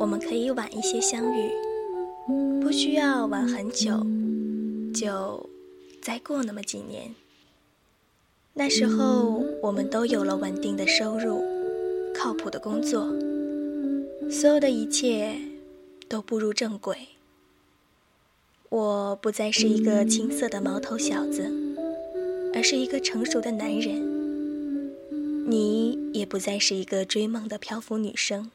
我们可以晚一些相遇，不需要晚很久，就再过那么几年。那时候，我们都有了稳定的收入，靠谱的工作，所有的一切都步入正轨。我不再是一个青涩的毛头小子，而是一个成熟的男人。你也不再是一个追梦的漂浮女生。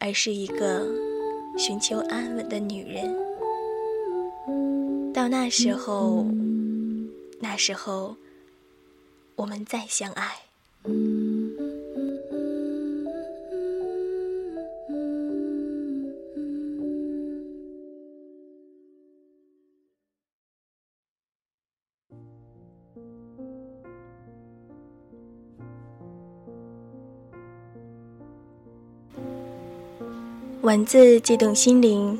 而是一个寻求安稳的女人。到那时候，那时候，我们再相爱。文字激动心灵，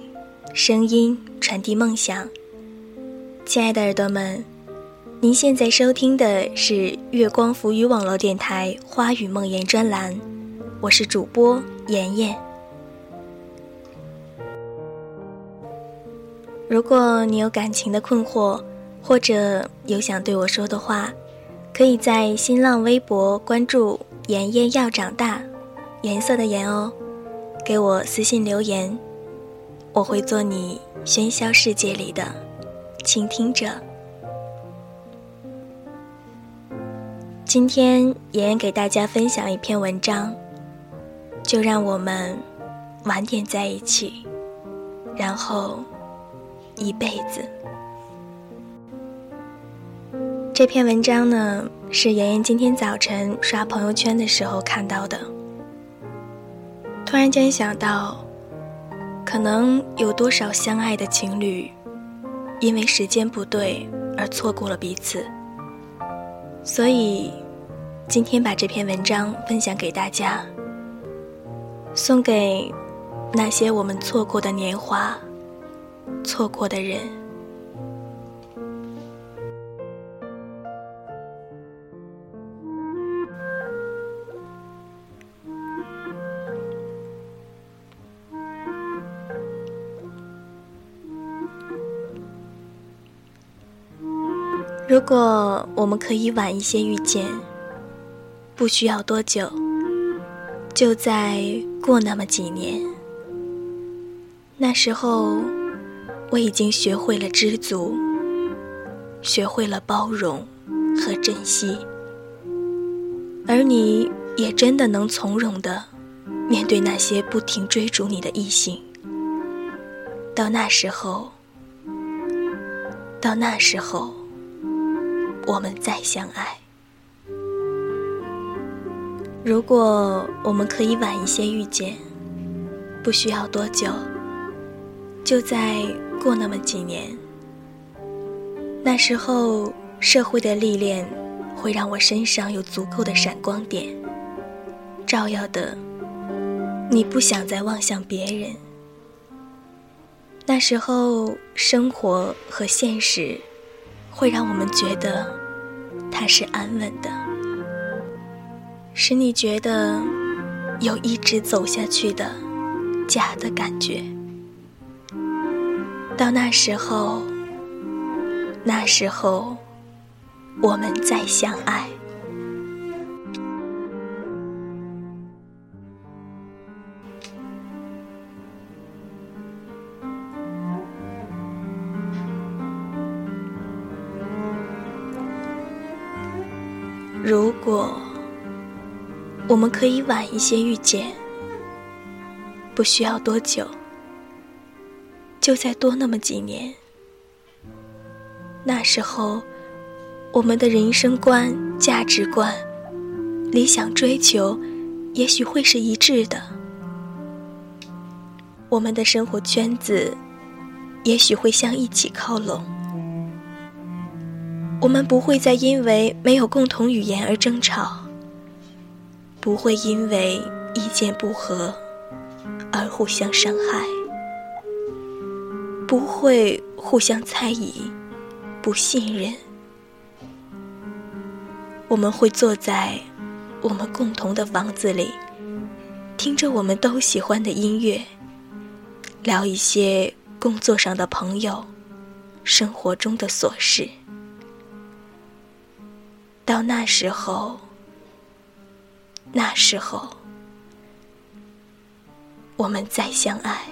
声音传递梦想。亲爱的耳朵们，您现在收听的是月光浮语网络电台《花语梦言》专栏，我是主播妍妍。如果你有感情的困惑，或者有想对我说的话，可以在新浪微博关注“妍妍要长大”，颜色的颜哦。给我私信留言，我会做你喧嚣世界里的倾听者。今天妍妍给大家分享一篇文章，就让我们晚点在一起，然后一辈子。这篇文章呢，是妍妍今天早晨刷朋友圈的时候看到的。突然间想到，可能有多少相爱的情侣，因为时间不对而错过了彼此。所以，今天把这篇文章分享给大家，送给那些我们错过的年华，错过的人。如果我们可以晚一些遇见，不需要多久，就在过那么几年。那时候，我已经学会了知足，学会了包容和珍惜，而你也真的能从容的面对那些不停追逐你的异性。到那时候，到那时候。我们再相爱。如果我们可以晚一些遇见，不需要多久，就在过那么几年。那时候，社会的历练会让我身上有足够的闪光点，照耀的你不想再望向别人。那时候，生活和现实会让我们觉得。它是安稳的，使你觉得有一直走下去的假的感觉。到那时候，那时候我们再相爱。如果我们可以晚一些遇见，不需要多久，就再多那么几年。那时候，我们的人生观、价值观、理想追求，也许会是一致的。我们的生活圈子，也许会向一起靠拢。我们不会再因为没有共同语言而争吵，不会因为意见不合而互相伤害，不会互相猜疑、不信任。我们会坐在我们共同的房子里，听着我们都喜欢的音乐，聊一些工作上的朋友，生活中的琐事。到那时候，那时候，我们再相爱。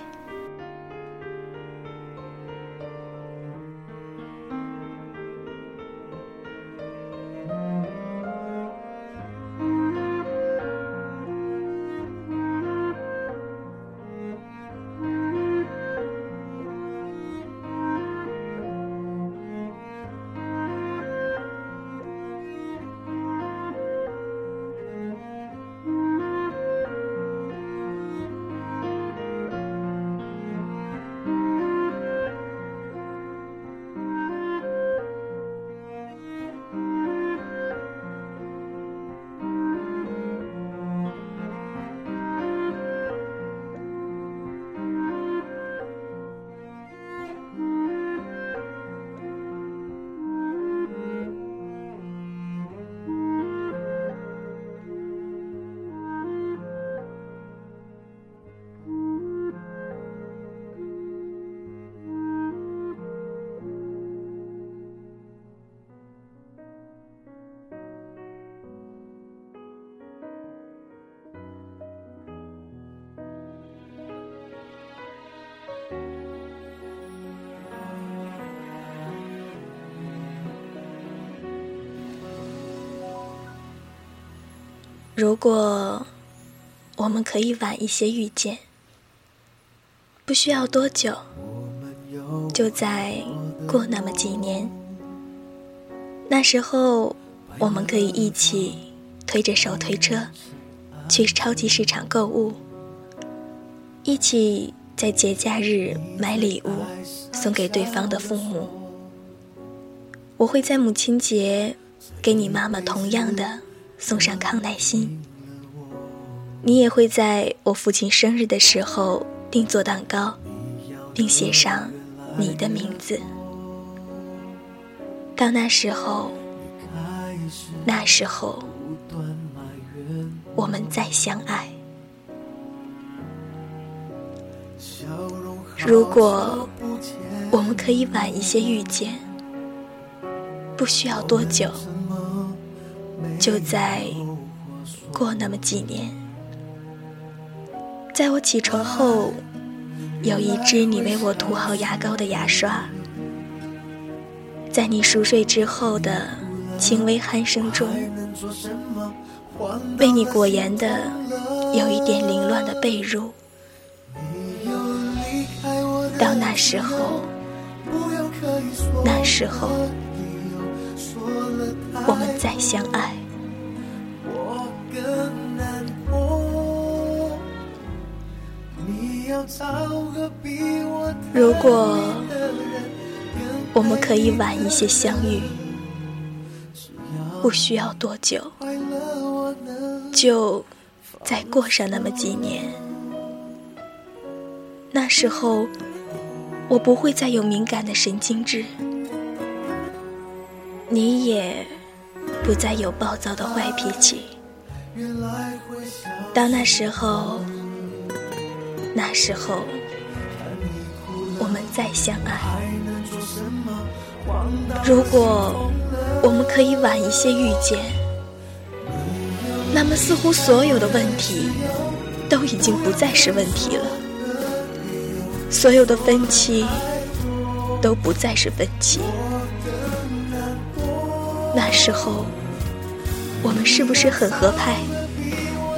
如果我们可以晚一些遇见，不需要多久，就在过那么几年，那时候我们可以一起推着手推车去超级市场购物，一起在节假日买礼物送给对方的父母。我会在母亲节给你妈妈同样的。送上康乃馨，你也会在我父亲生日的时候定做蛋糕，并写上你的名字。到那时候，那时候，我们再相爱。如果我们可以晚一些遇见，不需要多久。就在过那么几年，在我起床后，有一支你为我涂好牙膏的牙刷；在你熟睡之后的轻微鼾声中，为你裹严的有一点凌乱的被褥。到那时候，那时候，我们再相爱。如果我们可以晚一些相遇，不需要多久，就再过上那么几年。那时候，我不会再有敏感的神经质，你也不再有暴躁的坏脾气。到那时候。那时候，我们再相爱。如果我们可以晚一些遇见，那么似乎所有的问题都已经不再是问题了，所有的分歧都不再是分歧。那时候，我们是不是很合拍？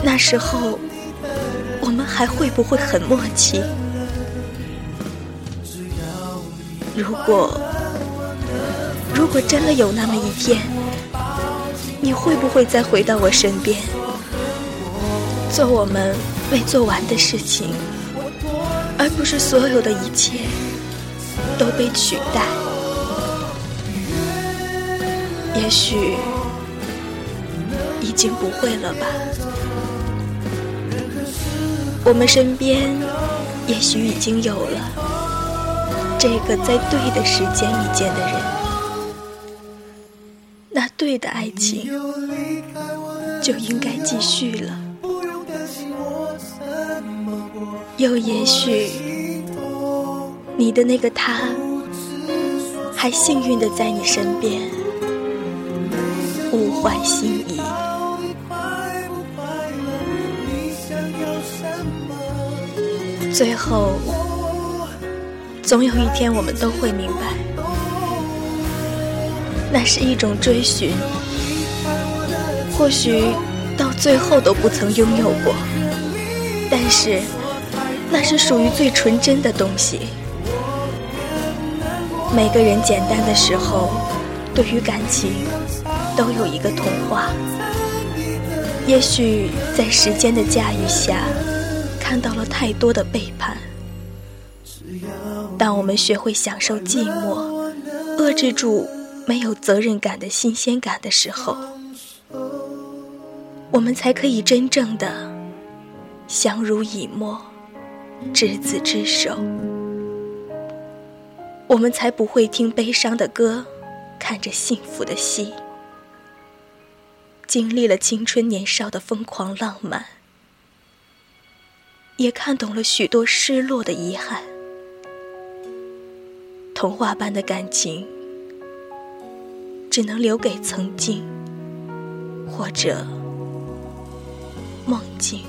那时候。我们还会不会很默契？如果如果真的有那么一天，你会不会再回到我身边，做我们未做完的事情，而不是所有的一切都被取代？也许已经不会了吧。我们身边，也许已经有了这个在对的时间遇见的人，那对的爱情就应该继续了。又也许，你的那个他，还幸运的在你身边，物换星移。最后，总有一天我们都会明白，那是一种追寻，或许到最后都不曾拥有过，但是那是属于最纯真的东西。每个人简单的时候，对于感情都有一个童话，也许在时间的驾驭下。看到了太多的背叛。当我们学会享受寂寞，遏制住没有责任感的新鲜感的时候，我们才可以真正的相濡以沫，执子之手。我们才不会听悲伤的歌，看着幸福的戏，经历了青春年少的疯狂浪漫。也看懂了许多失落的遗憾，童话般的感情，只能留给曾经，或者梦境。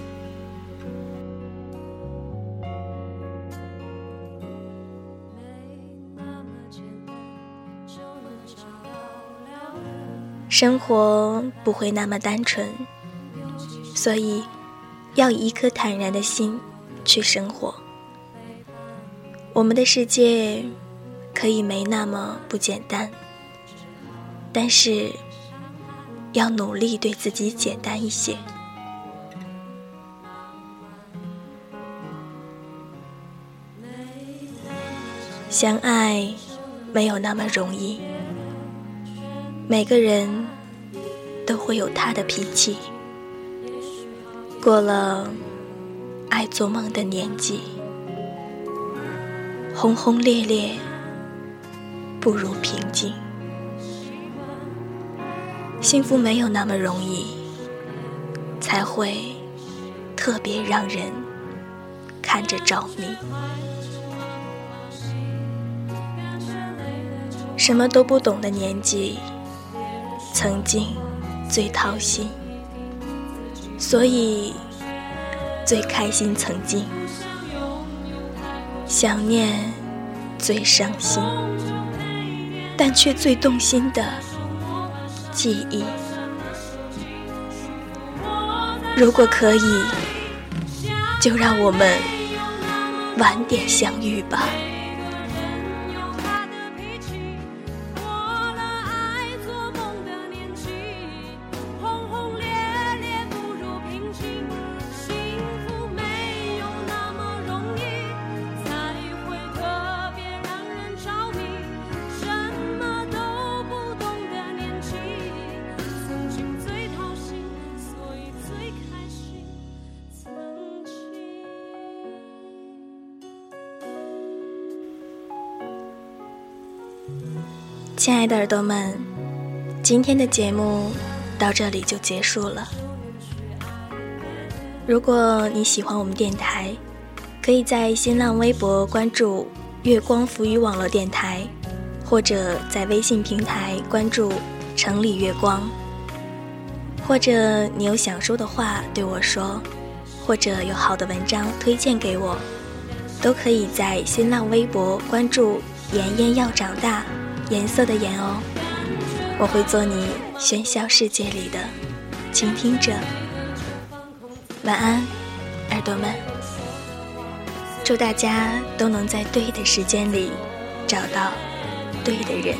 生活不会那么单纯，所以。要以一颗坦然的心去生活。我们的世界可以没那么不简单，但是要努力对自己简单一些。相爱没有那么容易，每个人都会有他的脾气。过了爱做梦的年纪，轰轰烈烈不如平静。幸福没有那么容易，才会特别让人看着着迷。什么都不懂的年纪，曾经最掏心。所以，最开心曾经，想念最伤心，但却最动心的记忆。如果可以，就让我们晚点相遇吧。亲爱的耳朵们，今天的节目到这里就结束了。如果你喜欢我们电台，可以在新浪微博关注“月光浮语网络电台”，或者在微信平台关注“城里月光”。或者你有想说的话对我说，或者有好的文章推荐给我，都可以在新浪微博关注“妍妍要长大”。颜色的颜哦，我会做你喧嚣世界里的倾听者。晚安，耳朵们。祝大家都能在对的时间里找到对的人。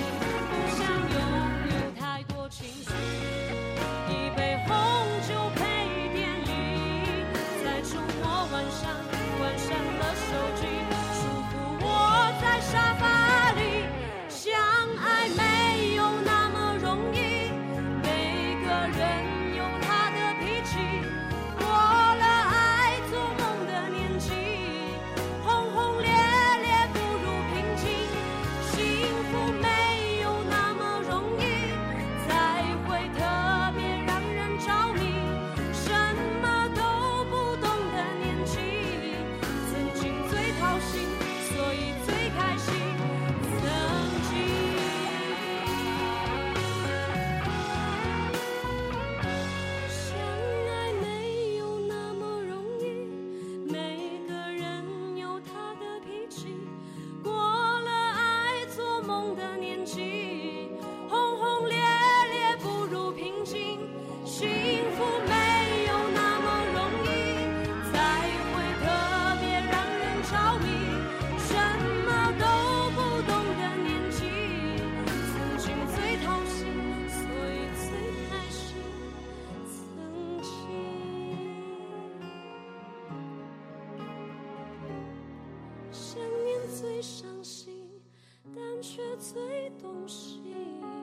想念最伤心但却最动心。